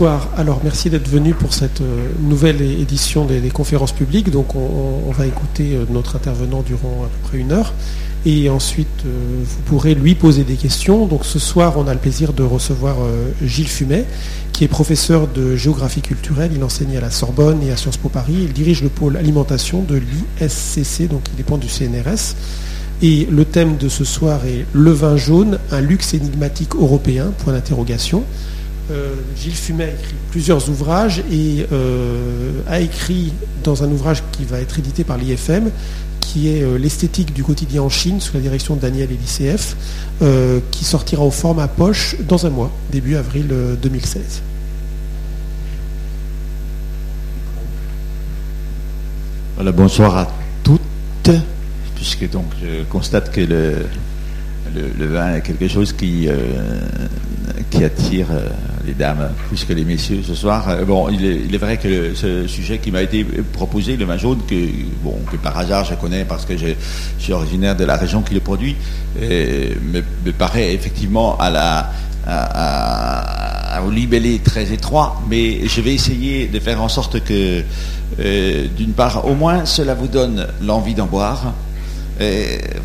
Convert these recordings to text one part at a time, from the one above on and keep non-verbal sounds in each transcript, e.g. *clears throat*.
Bonsoir. Alors, merci d'être venu pour cette euh, nouvelle édition des, conférences publiques. Donc, on, va écouter euh, notre intervenant durant à peu près une heure. Et ensuite, euh, vous pourrez lui poser des questions. Donc, ce soir, on a le plaisir de recevoir Gilles Fumet, qui est professeur de géographie culturelle. Il enseigne à la Sorbonne et à Sciences Po Paris. Il dirige le pôle alimentation de l'ISCC, donc il dépend du CNRS. Et le thème de ce soir est Le vin jaune, un luxe énigmatique européen, point d'interrogation. Euh, Gilles Fumet a écrit plusieurs ouvrages et euh, a écrit dans un ouvrage qui va être édité par l'IFM, qui est euh, L'esthétique du quotidien en Chine, sous la direction de Daniel Elicf, qui sortira au format poche dans un mois, début avril 2016. Voilà, bonsoir à toutes, puisque donc je constate que le, vin est quelque chose qui attire les dames plus que les messieurs ce soir. Euh, bon, il est, vrai que ce sujet qui m'a été proposé, le vin jaune, que, par hasard je connais parce que je, suis originaire de la région qui le produit, euh, me, paraît effectivement à la, à, libellé très étroit, mais je vais essayer de faire en sorte que, euh, d'une part, au moins cela vous donne l'envie d'en boire,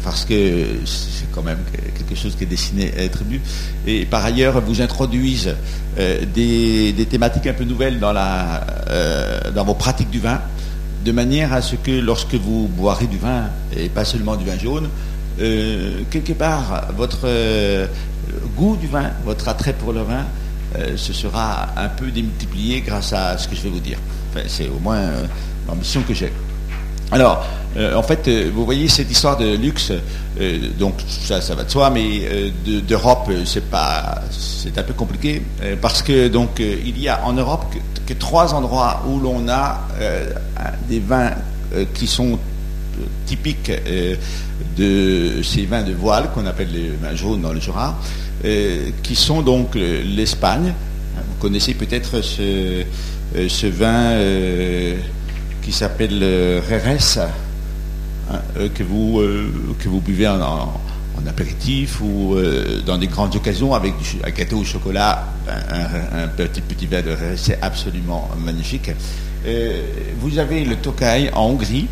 parce que c'est quand même quelque chose qui est destiné à être bu, et par ailleurs vous introduisent euh, des, thématiques un peu nouvelles euh, dans vos pratiques du vin, de manière à ce que lorsque vous boirez du vin, et pas seulement du vin jaune, euh, quelque part votre goût du vin, votre attrait pour le vin, ce sera un peu démultiplié grâce à ce que je vais vous dire. c'est au moins l'ambition que j'ai. Alors, euh, en fait, euh, vous voyez cette histoire de luxe, euh, donc ça, ça va de soi, mais d'Europe, c'est un peu compliqué parce que donc il y a en Europe que, trois endroits où l'on a des vins qui sont typiques de ces vins de voile qu'on appelle les vins jaunes dans le Jura, qui sont donc l'Espagne. Vous connaissez peut-être ce, ce vin qui s'appelle Reres Hein, euh, que, vous, euh, que vous buvez en, apéritif ou euh, dans des grandes occasions avec un gâteau au chocolat, un, petit petit verre de c'est absolument magnifique. vous avez le Tokai en Hongrie.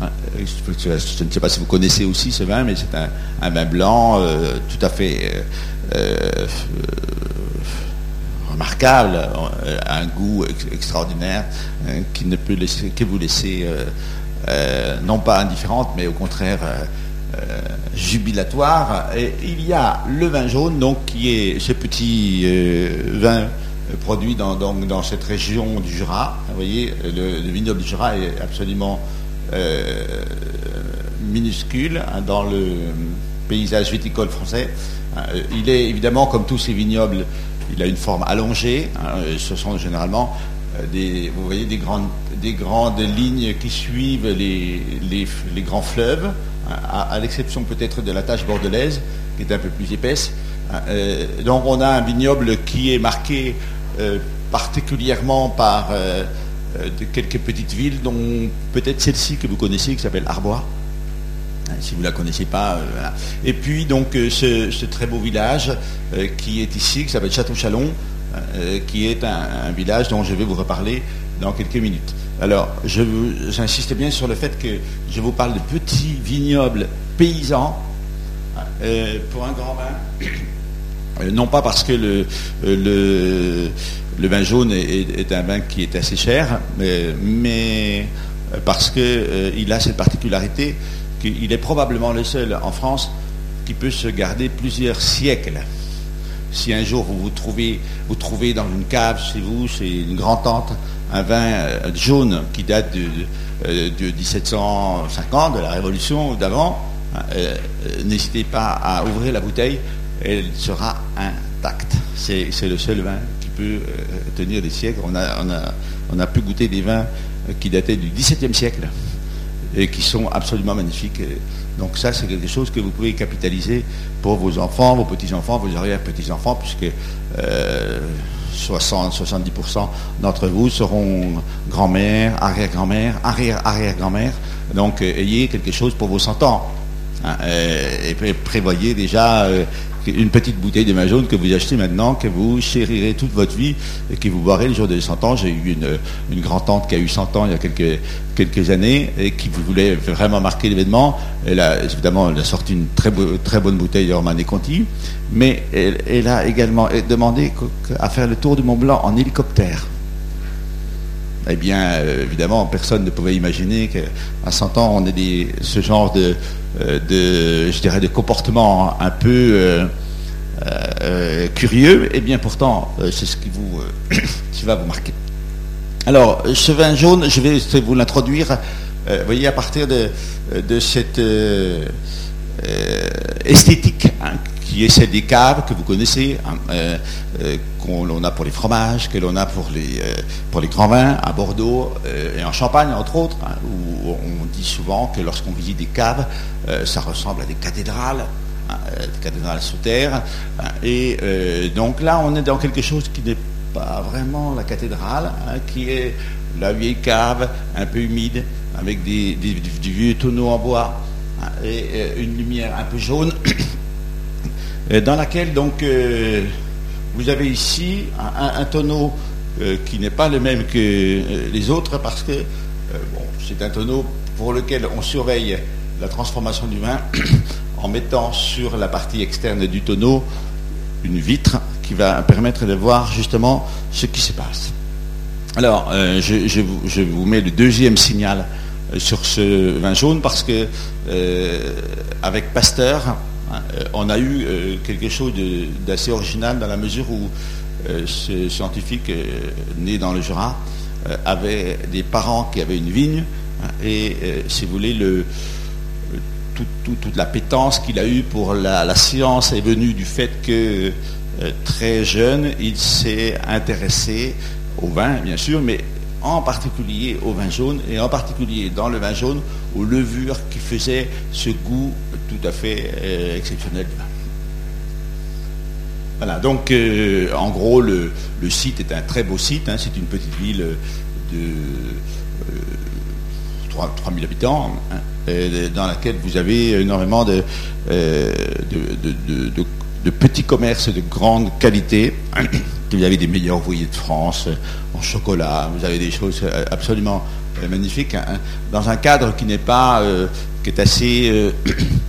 Hein, je, ne sais pas si vous connaissez aussi ce vin, mais c'est un, vin blanc tout à fait remarquable, un goût extraordinaire qui ne peut que vous laisser euh, non pas indifférente, mais au contraire euh, euh, jubilatoire. Et il y a le vin jaune, donc qui est ce petit vin produit dans, dans, cette région du Jura. Vous voyez, le, vignoble du Jura est absolument minuscule hein, dans le paysage viticole français. il est évidemment, comme tous ces vignobles, il a une forme allongée. Hein, ce sont généralement des, vous voyez, des grandes des grandes lignes qui suivent les, grands fleuves, hein, à, l'exception peut-être de la tache bordelaise, qui est un peu plus épaisse. Hein, euh, donc on a un vignoble qui est marqué euh, particulièrement par euh, quelques petites villes, dont peut-être celle-ci que vous connaissez, qui s'appelle Arbois. Hein, si vous ne la connaissez pas. Et puis donc ce, très beau village qui est ici, qui s'appelle Château-Chalon, qui est un, village dont je vais vous reparler dans quelques minutes. Alors, j'insiste bien sur le fait que je vous parle de petits vignobles paysans euh, pour un grand vin. *coughs* Euh, non pas parce que le, euh, le, vin jaune est, un vin qui est assez cher, mais, parce qu'il a cette particularité qu'il est probablement le seul en France qui peut se garder plusieurs siècles. Si un jour vous vous trouvez, vous trouvez dans une cave chez vous, chez une grand-tante, un vin euh, jaune qui date de, 1750, euh, de la Révolution ou d'avant, hein, euh, n'hésitez pas à ouvrir la bouteille, elle sera intacte. C'est le seul vin qui peut tenir des siècles. On a, on, a, on a pu goûter des vins qui dataient du XVIIe siècle et qui sont absolument magnifiques. Donc ça, c'est quelque chose que vous pouvez capitaliser pour vos enfants, vos petits-enfants, vos arrière-petits-enfants, puisque 60-70% d'entre vous seront grand-mère, arrière-grand-mère, arrière-arrière-grand-mère. Donc, euh, ayez quelque chose pour vos 100 ans. Hein, euh, et prévoyez déjà euh, une petite bouteille de vin jaune que vous achetez maintenant, que vous chérirez toute votre vie et que vous boirez le jour de 100 ans. J'ai eu une, une grand-tante qui a eu 100 ans il y a quelques, années et qui voulait vraiment marquer l'événement. Elle a, évidemment, sorti une très, très bonne bouteille de Romanée Conti, mais elle, a également demandé à faire le tour du Mont Blanc en hélicoptère. Eh bien, euh, évidemment, personne ne pouvait imaginer qu'à 100 ans, on ait ce genre de, euh, de, je dirais, de comportement un peu euh, curieux, et bien pourtant, c'est *coughs* ce qui, va vous marquer. Alors, ce vin jaune, je vais vous l'introduire, voyez, à partir de, de cette esthétique hein, qui est celle des caves que vous connaissez, hein, euh, euh, qu'on a pour les fromages, que l'on a pour les, euh, pour les grands vins à Bordeaux et en Champagne, entre autres, hein, où on dit souvent que lorsqu'on visite des caves, ça ressemble à des cathédrales, hein, des cathédrales sous terre. et donc là, on est dans quelque chose qui n'est pas vraiment la cathédrale, qui est la vieille cave, un peu humide, avec des, des vieux tonneaux en bois et une lumière un peu jaune. Euh, dans laquelle donc euh, vous avez ici un, tonneau euh, qui n'est pas le même que les autres parce que c'est un tonneau pour lequel on surveille la transformation du vin *coughs* en mettant sur la partie externe du tonneau une vitre qui va permettre de voir justement ce qui se passe. Alors, je, vous, mets le deuxième signal sur ce vin jaune parce que avec Pasteur, on a eu euh, quelque chose d'assez original dans la mesure où euh, ce scientifique né dans le Jura avait des parents qui avaient une vigne hein, et, si vous voulez, toute la pétence qu'il a eue pour la, science est venue du fait que très jeune, il s'est intéressé au vin, bien sûr, mais en particulier au vin jaune, et en particulier dans le vin jaune, aux levures qui faisaient ce goût tout à fait euh, exceptionnel Voilà, donc euh, en gros, le, site est un très beau site, hein. c'est une petite ville de 3000 euh, habitants, hein, dans laquelle vous avez énormément de, petits commerces de grande qualité. *clears throat* Vous avez des meilleurs ouvriers de France en chocolat, vous avez des choses absolument magnifiques, hein, dans un cadre qui n'est pas, qui est assez *clears throat*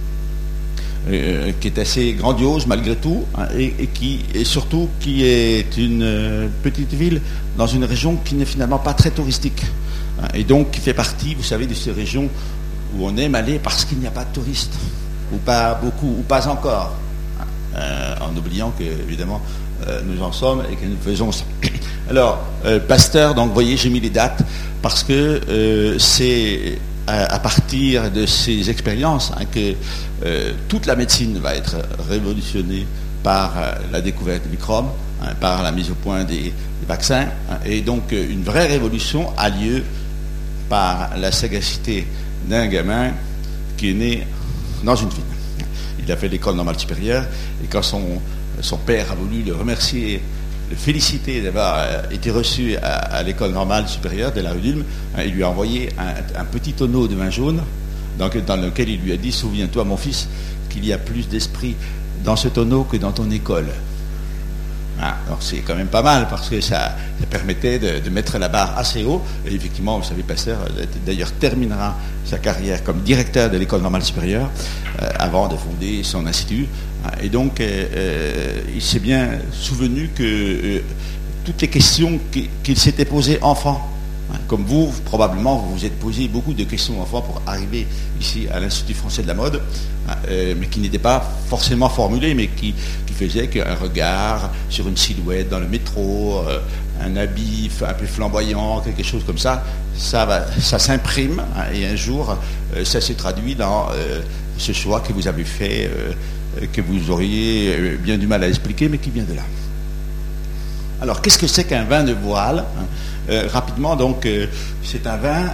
euh, qui est assez grandiose malgré tout, hein, et, qui et surtout qui est une euh, petite ville dans une région qui n'est finalement pas très touristique, hein, et donc qui fait partie, vous savez, de ces régions où on aime aller parce qu'il n'y a pas de touristes, ou pas beaucoup, ou pas encore, euh, en oubliant que évidemment nous en sommes et que nous faisons ça. *coughs* Alors, Pasteur, donc vous voyez, j'ai mis les dates parce que c'est à, partir de ces expériences hein, que euh, toute la médecine va être révolutionnée par euh, la découverte des microbes, hein, par la mise au point des, vaccins. Hein, et donc euh, une vraie révolution a lieu par la sagacité d'un gamin qui est né dans une ville. Il a fait l'école normale supérieure et quand son, père a voulu le remercier le féliciter d'avoir euh, été reçu à, l'école normale supérieure de la rue d'Ulm. Hein, il lui a envoyé un, petit tonneau de vin jaune dans, lequel il lui a dit Souviens-toi, mon fils, qu'il y a plus d'esprit dans ce tonneau que dans ton école. Ah, alors c'est quand même pas mal parce que ça, permettait de, mettre la barre assez haut. Et effectivement, vous savez, Pasteur euh, d'ailleurs terminera sa carrière comme directeur de l'école normale supérieure euh, avant de fonder son institut. Et donc, euh, il s'est bien souvenu que toutes les questions qu'il s'était posées enfant, hein, comme vous, probablement, vous vous êtes posé beaucoup de questions enfant pour arriver ici à l'Institut français de la mode, hein, mais qui n'étaient pas forcément formulées, mais qui, qui faisaient qu'un regard sur une silhouette dans le métro, un habit un peu flamboyant, quelque chose comme ça, ça, ça s'imprime, hein, et un jour, ça s'est traduit dans ce choix que vous avez fait euh, que vous auriez euh, bien du mal à expliquer, mais qui vient de là. Alors, qu'est-ce que c'est qu'un vin de voile hein? euh, Rapidement, donc, c'est un vin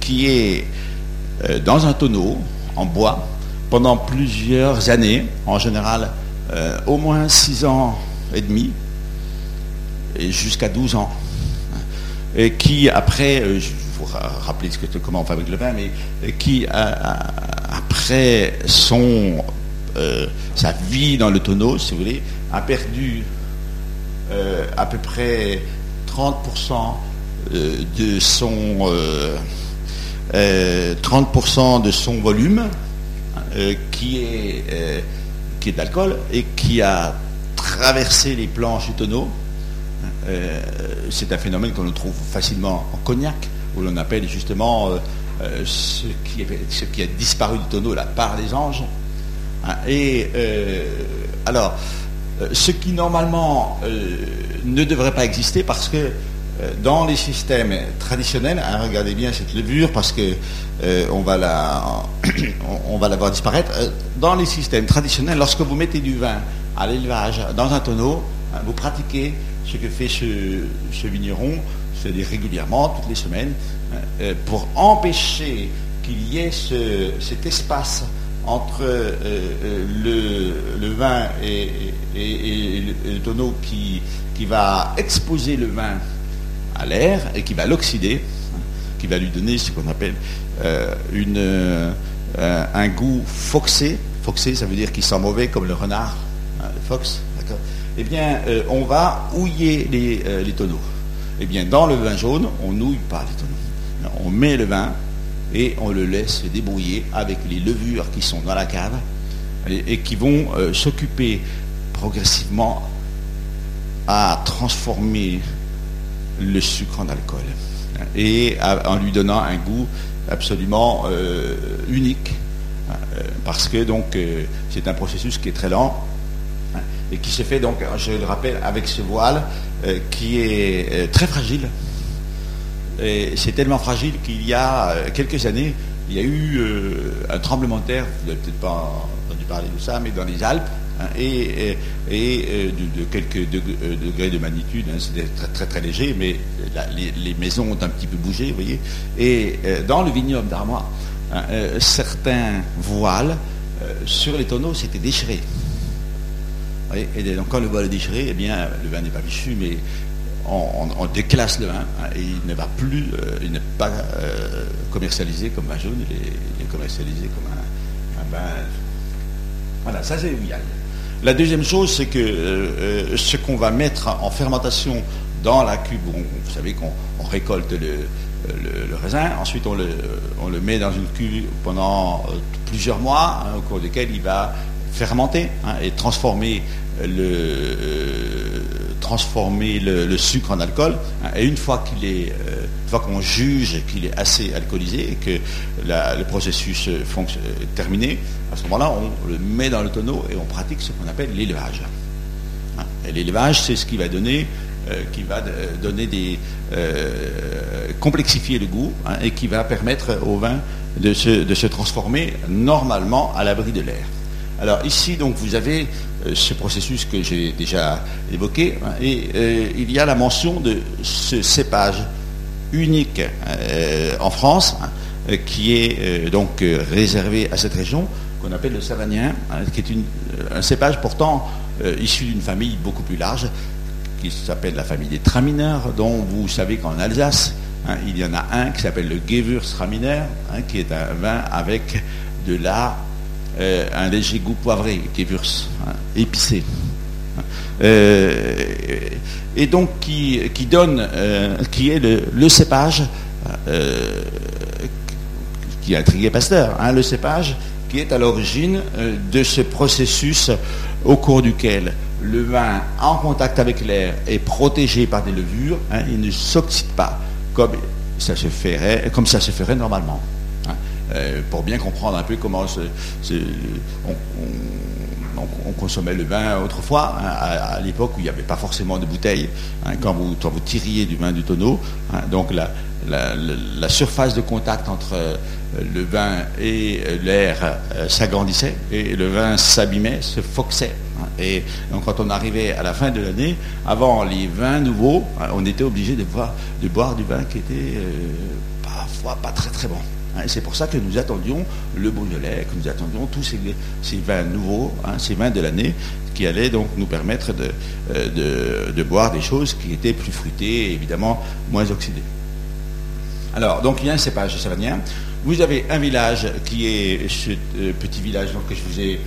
qui est dans un tonneau en bois pendant plusieurs années, en général au moins 6 ans et demi, jusqu'à 12 ans, hein, et qui après, je vous rappeler ce que, comment on fabrique le vin, mais qui après son sa vie dans le tonneau, si vous voulez, a perdu à peu près 30% de son 30% de son volume qui est qui est d'alcool et qui a traversé les planches du tonneau. c'est un phénomène qu'on trouve facilement en cognac, où l'on appelle justement euh, ce, qui a disparu du tonneau, la part des anges. Hein, et euh, alors, euh, ce qui normalement ne devrait pas exister parce que dans les systèmes traditionnels, hein, regardez bien cette levure parce que *coughs* on va la, voir disparaître. Dans les systèmes traditionnels, lorsque vous mettez du vin à l'élevage dans un tonneau, hein, vous pratiquez ce que fait ce, vigneron, c'est-à-dire régulièrement, toutes les semaines, euh, pour empêcher qu'il y ait cet espace entre euh, euh, le, vin et, le, tonneau qui, qui, va exposer le vin à l'air et qui va l'oxyder, qui va lui donner ce qu'on appelle une, un goût foxé. Foxé, ça veut dire qu'il sent mauvais comme le renard, hein, le fox, Eh bien, on va houiller les, les tonneaux. Eh bien, dans le vin jaune, on nouille pas les tonneaux on met le vin et on le laisse se débrouiller avec les levures qui sont dans la cave et, qui vont euh, s'occuper progressivement à transformer le sucre en alcool. Et en lui donnant un goût absolument euh, unique. Euh, parce que donc c'est un processus qui est très lent hein, et qui se fait donc, je le rappelle, avec ce voile qui est très fragile c'est tellement fragile qu'il y a euh, quelques années, il y a eu euh, un tremblement de terre, vous n'avez peut-être pas entendu parler de ça, mais dans les Alpes, hein, et, euh, de, quelques degrés de magnitude, hein, c'était très, très, léger, mais les, maisons ont un petit peu bougé, vous voyez. Et dans le vignoble d'Armois, hein, certains voiles sur les tonneaux s'étaient déchirés. Et donc quand le voile est déchiré, eh bien, le vin n'est pas fichu, mais on, déclasse le vin et il ne va plus, euh, il n'est pas euh, commercialisé comme vin jaune, il est, commercialisé comme un, vin. Voilà, ça c'est oui. La deuxième chose, c'est que euh, ce qu'on va mettre en fermentation dans la cuve, vous savez qu'on récolte le, raisin, ensuite on le, on le, met dans une cuve pendant plusieurs mois, hein, au cours desquels il va fermenter hein, et transformer le transformer le, sucre en alcool. Hein, et une fois qu'il est, euh, fois qu'on juge qu'il est assez alcoolisé et que le processus est terminé, à ce moment-là, on le met dans le tonneau et on pratique ce qu'on appelle l'élevage. Hein, l'élevage, c'est ce qui va donner, euh, qui va donner des euh, complexifier le goût hein, et qui va permettre au vin de se transformer normalement à l'abri de l'air. Alors ici, donc, vous avez euh, ce processus que j'ai déjà évoqué, hein, et euh, il y a la mention de ce cépage unique euh, en France, hein, qui est donc réservé à cette région, qu'on appelle le savagnin, hein, qui est un cépage pourtant issu d'une famille beaucoup plus large, qui s'appelle la famille des tramineurs, dont vous savez qu'en Alsace, il y en a un qui s'appelle le Gewürztraminer, qui est un vin avec de la euh, un léger goût poivré, qui est hein, épicé. Euh, et donc qui, donne, euh, qui est le, cépage qui a intrigué Pasteur, hein, le cépage qui est à l'origine de ce processus au cours duquel le vin en contact avec l'air est protégé par des levures, hein, il ne s'oxyde pas comme ça se ferait, comme ça se ferait normalement. Euh, pour bien comprendre un peu comment on, consommait le vin autrefois, hein, à, l'époque où il n'y avait pas forcément de bouteilles, hein, quand, vous, tiriez du vin du tonneau. Hein, donc la, surface de contact entre euh, le vin et euh, l'air s'agrandissait et le vin s'abîmait, se foxait. Et donc quand on arrivait à la fin de l'année, avant les vins nouveaux, on était obligé de, de boire du vin qui était parfois pas très très bon. Hein, c'est pour ça que nous attendions le Beaujolais, que nous attendions tous ces, vins nouveaux, hein, ces vins de l'année, qui allaient donc nous permettre euh, de, boire des choses qui étaient plus fruitées et évidemment moins oxydées. Alors, donc il y a un cépage savagnin. Vous avez un village qui est ce euh, petit village que je vous ai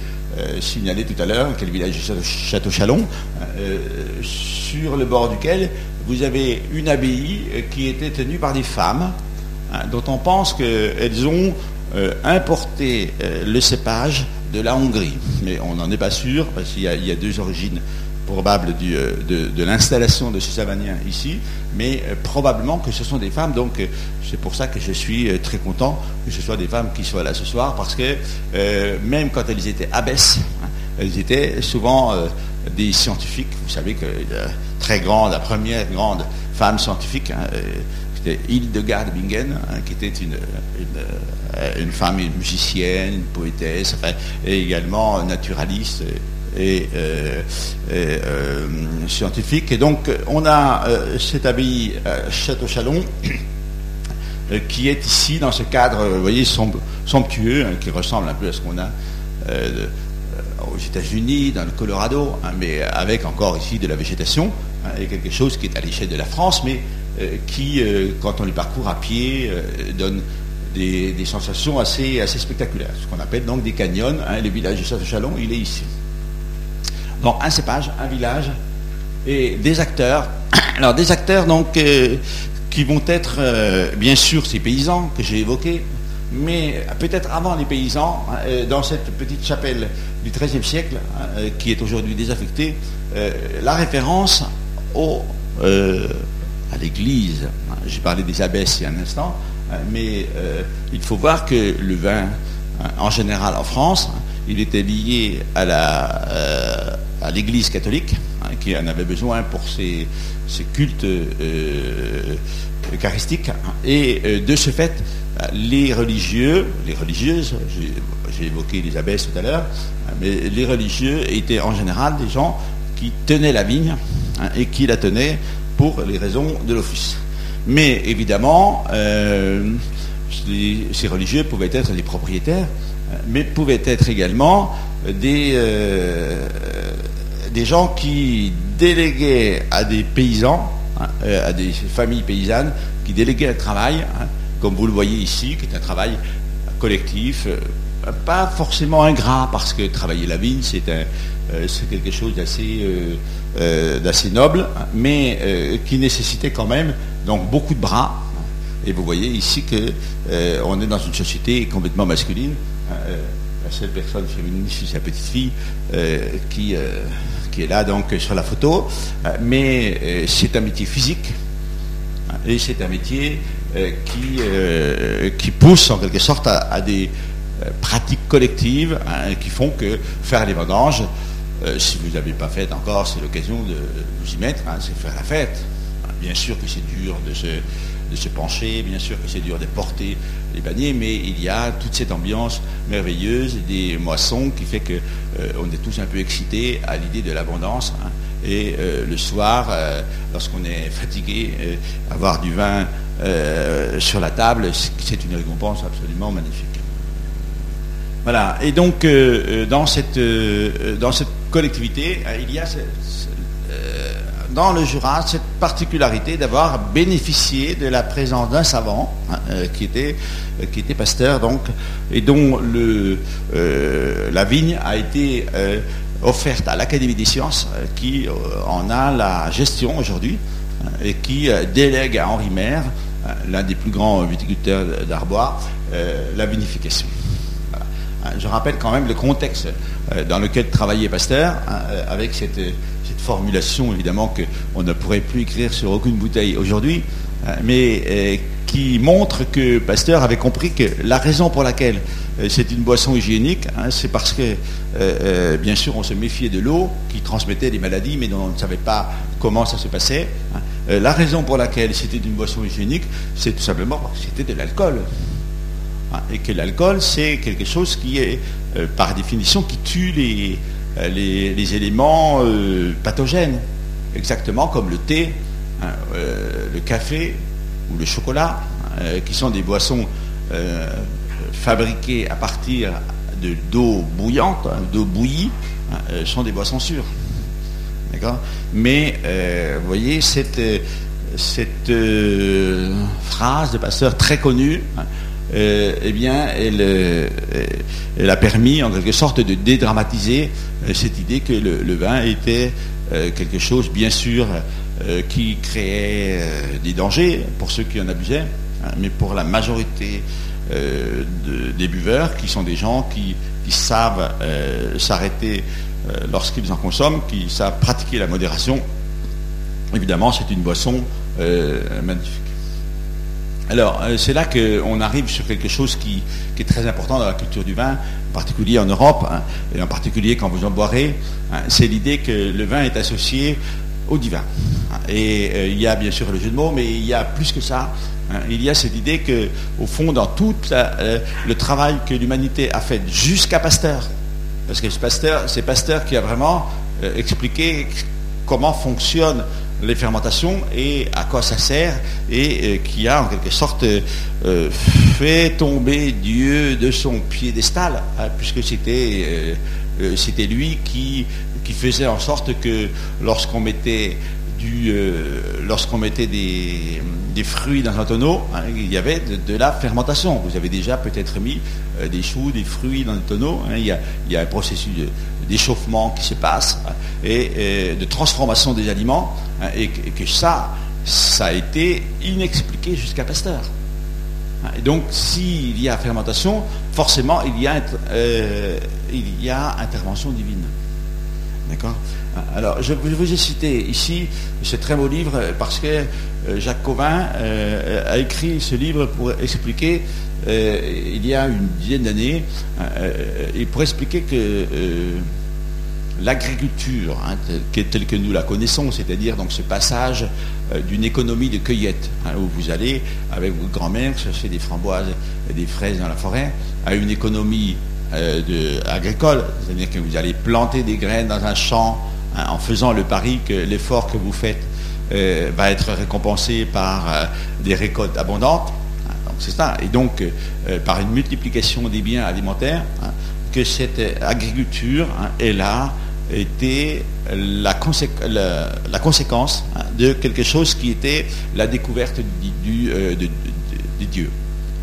signalé tout à l'heure, quel village de Château-Chalon, sur le bord duquel vous avez une abbaye qui était tenue par des femmes, hein, dont on pense qu'elles ont importé le cépage de la Hongrie. Mais on n'en est pas sûr, parce qu'il y, a deux origines probables euh, de, l'installation de ces Savaniens ici, mais euh, probablement que ce sont des femmes, donc euh, c'est pour ça que je suis très content que ce soit des femmes qui soient là ce soir, parce que même quand elles étaient abbesses, hein, elles étaient souvent des scientifiques, vous savez que très grande, la première grande femme scientifique, hein, c'était Hildegard Bingen, hein, qui était une, une, femme, musicienne, une poétesse, et également naturaliste et, euh, euh, scientifique. Et donc, on a euh, cette abbaye Château-Chalon qui est ici dans ce cadre, vous voyez, somptueux, hein, qui ressemble un peu à ce qu'on a aux États-Unis, dans le Colorado, hein, mais avec encore ici de la végétation, et quelque chose qui est à l'échelle de la France, mais qui, quand on les parcourt à pied, donne des, sensations assez, assez spectaculaires, ce qu'on appelle donc des canyons. le village de Château-Chalon, il est ici. Donc un cépage, un village et des acteurs. *coughs* Alors des acteurs donc euh, qui vont être euh, bien sûr ces paysans que j'ai évoqués, mais peut-être avant les paysans, hein, euh, dans cette petite chapelle du XIIIe siècle, hein, qui est aujourd'hui désaffectée, la référence au, à l'église. Hein, j'ai parlé des abbesses il y a un instant, mais il faut voir que le vin, en général en France, il était lié à la à l'Église catholique, hein, qui en avait besoin pour ses, cultes euh, eucharistiques. Hein. et euh, de ce fait, les religieux, les religieuses, j'ai évoqué les abbesses tout à l'heure, hein, mais les religieux étaient en général des gens qui tenaient la vigne et qui la tenaient pour les raisons de l'office. Mais évidemment, euh, ces religieux pouvaient être des propriétaires, mais pouvaient être également des, des gens qui déléguaient à des paysans, hein, euh, à des familles paysannes, qui déléguaient un travail, hein, comme vous le voyez ici, qui est un travail collectif, euh, pas forcément ingrat, parce que travailler la vigne, c'est euh, quelque chose d'assez noble, mais qui nécessitait quand même donc beaucoup de bras. Et vous voyez ici que on est dans une société complètement masculine. La seule personne féminine, c'est sa petite fille qui qui est là donc sur la photo, euh, mais euh, c'est un métier physique hein, et c'est un métier euh, qui, qui pousse en quelque sorte à, des pratiques collectives hein, qui font que faire les vendanges, si vous n'avez pas fait encore, c'est l'occasion de vous y mettre, hein, c'est faire la fête. Bien sûr que c'est dur de se, de se pencher, bien sûr que c'est dur de porter les paniers, mais il y a toute cette ambiance merveilleuse des moissons qui fait que euh, on est tous un peu excités à l'idée de l'abondance. Hein. et euh, le soir, euh, lorsqu'on est fatigué, avoir du vin sur la table, c'est une récompense absolument magnifique. Voilà. Et donc, dans cette dans cette collectivité, il y a dans le Jura cette particularité d'avoir bénéficié de la présence d'un savant hein, euh, qui, était, euh, pasteur donc, et dont euh, la vigne a été offerte à l'Académie des sciences qui en a la gestion aujourd'hui hein, et qui délègue à Henri Maire, l'un des plus grands viticulteurs d'Arbois, la vinification. Je rappelle quand même le contexte dans lequel travaillait Pasteur avec cette formulation évidemment qu'on ne pourrait plus écrire sur aucune bouteille aujourd'hui, euh, mais euh, qui montre que Pasteur avait compris que la raison pour laquelle euh, c'est une boisson hygiénique, hein, c'est parce que, bien sûr, on se méfiait de l'eau qui transmettait des maladies, mais dont on ne savait pas comment ça se passait. Hein. la raison pour laquelle c'était une boisson hygiénique, c'est tout simplement que c'était de l'alcool. Hein, et que l'alcool, c'est quelque chose qui est, par définition, qui tue les, euh, les, éléments euh, pathogènes, exactement comme le thé, hein, euh, le café ou le chocolat, qui sont des boissons fabriquées à partir de d'eau bouillante, hein, d'eau bouillie, hein, sont des boissons sûres. D'accord? Mais vous voyez, cette, cette phrase de Pasteur très connue eh bien, elle, elle, a permis en quelque sorte de dédramatiser cette idée que le, vin était quelque chose, bien sûr, qui créait des dangers pour ceux qui en abusaient, hein, mais pour la majorité des buveurs, qui sont des gens qui, qui savent s'arrêter lorsqu'ils en consomment, qui savent pratiquer la modération, évidemment, c'est une boisson euh, magnifique. Alors, euh, c'est là qu'on arrive sur quelque chose qui, est très important dans la culture du vin, en particulier en Europe, hein, et en particulier quand vous en boirez, hein, c'est l'idée que le vin est associé au divin. Et euh, il y a bien sûr le jeu de mots, mais il y a plus que ça. Hein. il y a cette idée que, au fond, dans tout le travail que l'humanité a fait jusqu'à Pasteur, parce que c'est Pasteur qui a vraiment expliqué comment fonctionne les fermentations et à quoi ça sert et euh, qui a en quelque sorte euh, fait tomber Dieu de son piédestal, hein, puisque c'était euh, lui qui, faisait en sorte que lorsqu'on mettait des, fruits dans un tonneau, hein, il y avait de, la fermentation. Vous avez déjà peut-être mis des choux, des fruits dans le tonneau. Hein, il, y a, un processus d'échauffement qui se passe et de transformation des aliments. Hein, et, que ça, ça a été inexpliqué jusqu'à Pasteur. Hein, et donc, s'il y a fermentation, forcément, il y a, euh, il y a intervention divine. D'accord? Hein, Alors, je vous ai cité ici ce très beau livre parce que euh, Jacques Covin euh, a écrit ce livre pour expliquer, il y a une dizaine d'années, et pour expliquer que l'agriculture hein, telle, que nous la connaissons, c'est-à-dire donc ce passage euh, d'une économie de cueillette, hein, où vous allez avec votre grand-mère chercher des framboises et des fraises dans la forêt, à une économie euh, agricole, c'est-à-dire que vous allez planter des graines dans un champ hein, en faisant le pari que l'effort que vous faites euh, va être récompensé par des récoltes abondantes. c'est ça. Et donc, par une multiplication des biens alimentaires, que cette agriculture est là était la, conséquence hein, de quelque chose qui était la découverte euh, de, Dieu.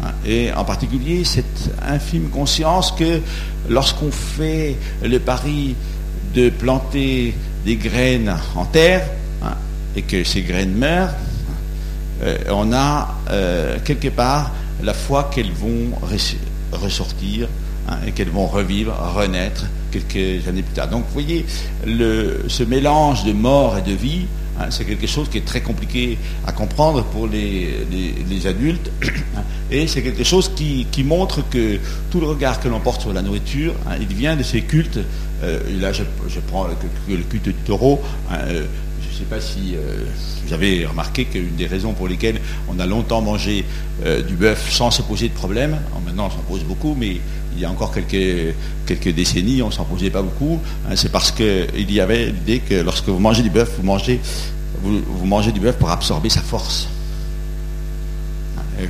Hein. Et en particulier cette infime conscience que lorsqu'on fait le pari de planter des graines en terre hein, et que ces graines meurent, euh, on a euh, quelque part la foi qu'elles vont ressortir et qu'elles vont revivre, renaître quelques années plus tard. Donc vous voyez, ce mélange de mort et de vie, hein, c'est quelque chose qui est très compliqué à comprendre pour les, adultes, hein, et c'est quelque chose qui, montre que tout le regard que l'on porte sur la nourriture, hein, il vient de ces cultes. Euh, là, je, prends le, culte du taureau. Euh, je ne sais pas si euh, vous avez remarqué qu'une des raisons pour lesquelles on a longtemps mangé du bœuf sans se poser de problème, maintenant on s'en pose beaucoup, mais il y a encore quelques, quelques décennies, on s'en posait pas beaucoup. Hein, c'est parce qu'il y avait l'idée que lorsque vous mangez du bœuf, vous mangez, vous, mangez du bœuf pour absorber sa force.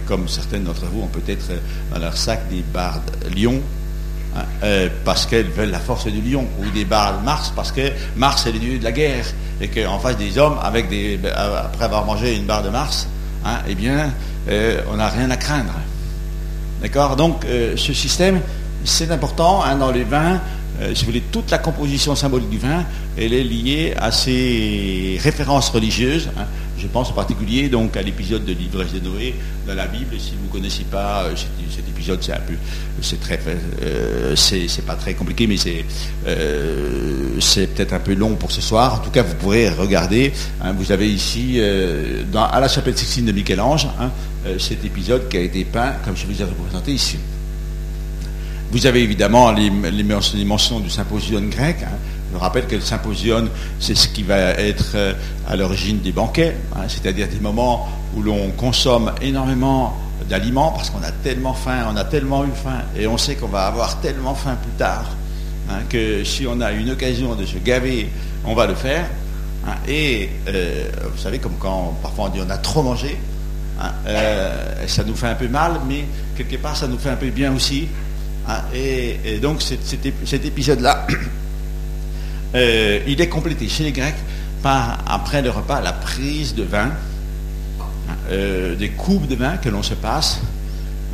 Comme certaines d'entre vous ont peut-être dans leur sac des barres lion, hein, euh, parce qu'elles veulent la force du lion, ou des barres Mars, parce que Mars est le dieu de la guerre, et qu'en face des hommes, avec des, après avoir mangé une barre de Mars, eh bien, euh, on n'a rien à craindre. D'accord? Donc, euh, ce système, c'est important hein, dans les vins. Euh, si vous voulez, toute la composition symbolique du vin, elle est liée à ces références religieuses. Hein. Je pense en particulier donc à l'épisode de l'ivresse de Noé dans la Bible. Si vous ne connaissez pas euh, cet, épisode, c'est un peu, c'est très, c'est, pas très compliqué, mais c'est, c'est peut-être un peu long pour ce soir. En tout cas, vous pourrez regarder. Hein. vous avez ici, à la chapelle Sixtine de Michel-Ange, euh, cet épisode qui a été peint comme je vous ai représenté ici. Vous avez évidemment les, mentions du symposium grec. Hein. Je rappelle que le symposium, c'est ce qui va être euh, à l'origine des banquets, hein, c'est-à-dire des moments où l'on consomme énormément d'aliments parce qu'on a tellement faim, on a tellement eu faim, et on sait qu'on va avoir tellement faim plus tard, hein, que si on a une occasion de se gaver, on va le faire. et euh, vous savez, comme quand parfois on dit on a trop mangé, euh, ça nous fait un peu mal, mais quelque part, ça nous fait un peu bien aussi. Hein, et, donc, cet, épisode-là, *coughs* euh, il est complété chez les Grecs par, après le repas, la prise de vin, hein, euh, des coupes de vin que l'on se passe,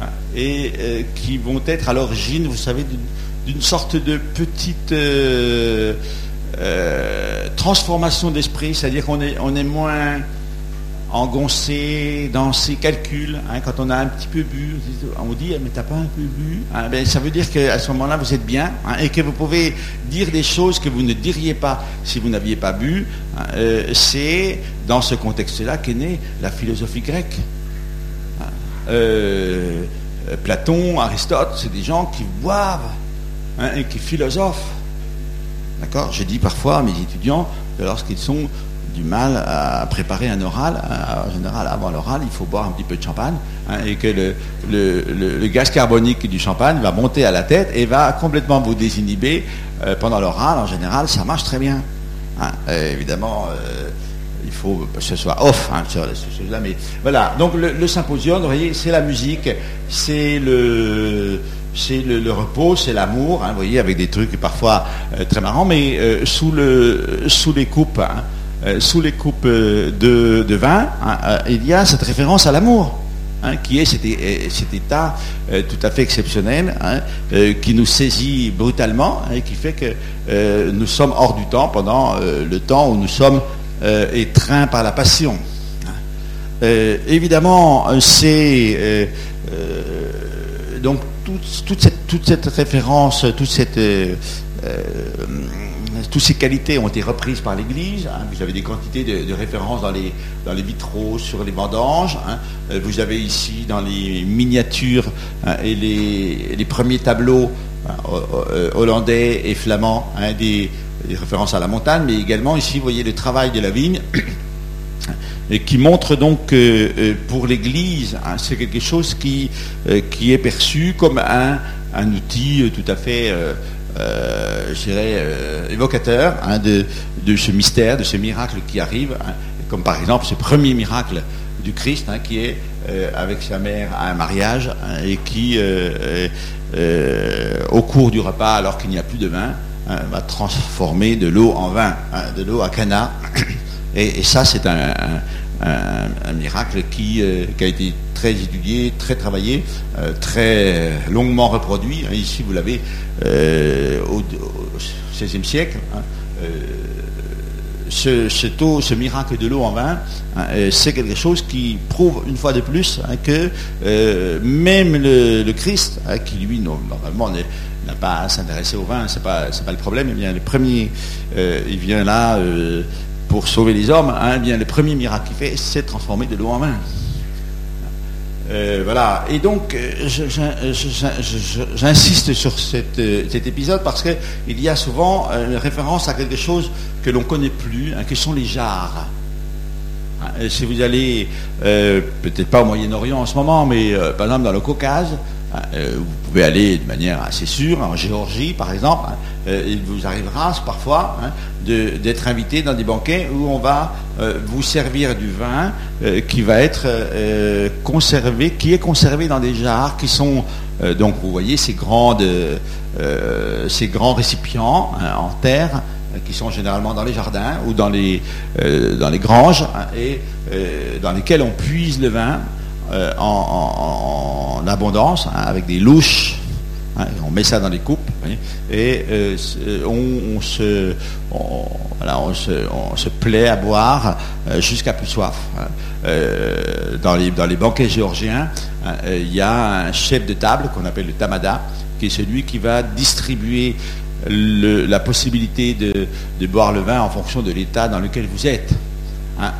hein, et euh, qui vont être à l'origine, vous savez, d'une sorte de petite transformation d'esprit, c'est-à-dire qu'on est, on est moins engoncé dans ses calculs. Hein, quand on a un petit peu bu, on vous dit mais t'as pas un peu bu hein, ben, Ça veut dire qu'à ce moment-là vous êtes bien hein, et que vous pouvez dire des choses que vous ne diriez pas si vous n'aviez pas bu. Euh, c'est dans ce contexte-là qu'est née la philosophie grecque. Euh, Platon, Aristote, c'est des gens qui boivent et qui philosophent. D'accord? J'ai dit parfois à mes étudiants lorsqu'ils sont du mal à préparer un oral. En général, avant l'oral, il faut boire un petit peu de champagne hein, et que le, gaz carbonique du champagne va monter à la tête et va complètement vous désinhiber euh, pendant l'oral. En général, ça marche très bien. Hein. évidemment, euh, il faut que ce soit off hein, sur choses-là. Mais voilà. Donc le, symposium, vous voyez, c'est la musique, c'est le c'est le, repos, c'est l'amour, vous voyez, avec des trucs parfois euh, très marrants, mais sous, le, sous les coupes euh, sous les coupes euh, de, vin, hein, euh, il y a cette référence à l'amour. Hein, qui est cet, état tout à fait exceptionnel, hein, qui nous saisit brutalement et qui fait que nous sommes hors du temps pendant le temps où nous sommes étreints par la passion. évidemment, c'est donc toute, cette, toute, cette, référence, toute cette toutes ces qualités ont été reprises par l'Église. Hein. Vous avez des quantités de, références dans les, vitraux, sur les vendanges. Hein. Euh, vous avez ici dans les miniatures hein, et les, premiers tableaux euh, hollandais et flamands des, références à la montagne, mais également ici, vous voyez le travail de la vigne. *coughs* Qui montre donc que euh, pour l'Église, c'est quelque chose qui, est perçu comme un, outil tout à fait je dirais, euh, évocateur hein, de, ce mystère, de ce miracle qui arrive, hein, comme par exemple ce premier miracle du Christ, hein, qui est euh, avec sa mère à un mariage, et qui, au cours du repas, alors qu'il n'y a plus de vin, va transformer de l'eau en vin, de l'eau à cana. *coughs* Et, ça, c'est un, miracle qui, qui, a été très étudié, très travaillé, très longuement reproduit. Ici, vous l'avez euh, au, XVIe siècle. Hein, euh, ce, miracle de l'eau en vin, hein, euh, c'est quelque chose qui prouve une fois de plus hein, que même le, Christ, qui lui normalement n'a pas à s'intéresser au vin, c'est pas pas le problème. Eh le premier, il vient là pour sauver les hommes. Eh bien le premier miracle qu'il fait, c'est transformer de l'eau en vin. Euh, voilà. Et donc, euh, j'insiste sur euh, cet épisode parce qu'il y a souvent une référence à quelque chose que l'on ne connaît plus, hein, que sont les jarres. Hein, si vous allez, peut-être pas au Moyen-Orient en ce moment, mais par exemple dans le Caucase, hein, vous pouvez aller de manière assez sûre, en Géorgie par exemple, il vous arrivera parfois d'être invité dans des banquets où on va euh, vous servir du vin euh, qui va être euh, conservé, qui est conservé dans des jarres qui sont donc vous voyez ces grandes, ces grands récipients hein, en terre qui sont généralement dans les jardins ou dans les dans les granges hein, et dans lesquels on puise le vin en, abondance hein, avec des louches Hein, on met ça dans les coupes et euh, on, se, se, plaît à boire euh, jusqu'à plus soif. Hein. Euh, dans, les, dans les banquets géorgiens, hein, il y a un chef de table qu'on appelle le tamada, qui est celui qui va distribuer la possibilité de, de, boire le vin en fonction de l'état dans lequel vous êtes.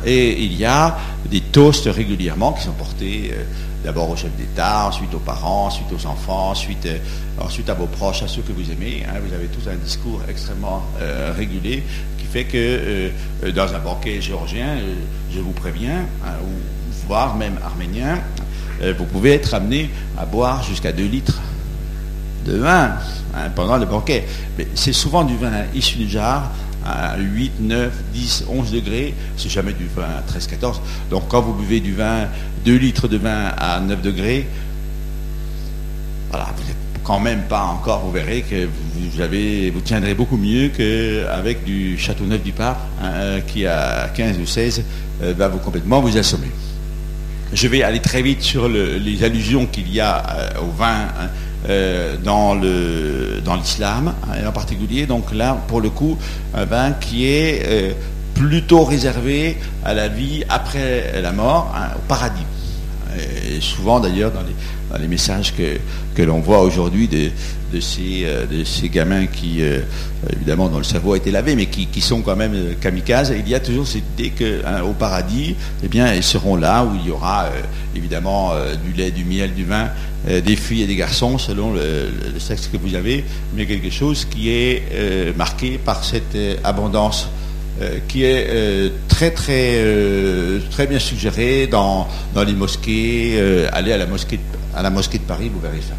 Et il y a des toasts régulièrement qui sont portés d'abord au chef d'État, ensuite aux parents, ensuite aux enfants, ensuite, euh, ensuite à vos proches, à ceux que vous aimez. Hein. vous avez tous un discours extrêmement euh, régulier qui fait que euh, dans un banquet géorgien, je vous préviens, hein, ou voire même arménien, vous pouvez être amené à boire jusqu'à 2 litres de vin hein, pendant le banquet. Mais c'est souvent du vin issu du jarre à 8, 9, 10, 11 degrés, c'est jamais du vin à 13, 14. Donc quand vous buvez du vin, 2 litres de vin à 9 degrés, voilà, vous n'êtes quand même pas encore, vous verrez que vous, avez, vous tiendrez beaucoup mieux qu'avec du Châteauneuf du Pape, hein, qui à 15 ou 16 euh, va vous complètement vous assommer. Je vais aller très vite sur les allusions qu'il y a au vin hein, dans le dans l'islam hein, en particulier. Donc là, pour le coup, un vin qui est plutôt réservé à la vie après la mort, hein, au paradis. Et souvent d'ailleurs dans les, messages que, que l'on voit aujourd'hui de, ces, euh, de ces gamins qui, euh, évidemment, dont le cerveau a été lavé, mais qui, sont quand même euh, kamikazes, il y a toujours cette idée qu'au paradis, eh bien, ils seront là où il y aura évidemment du lait, du miel, du vin, des filles et des garçons selon le, sexe que vous avez, mais quelque chose qui est marqué par cette abondance qui est très très très bien suggéré dans, dans les mosquées. allez à la mosquée à la mosquée de Paris, vous verrez ça.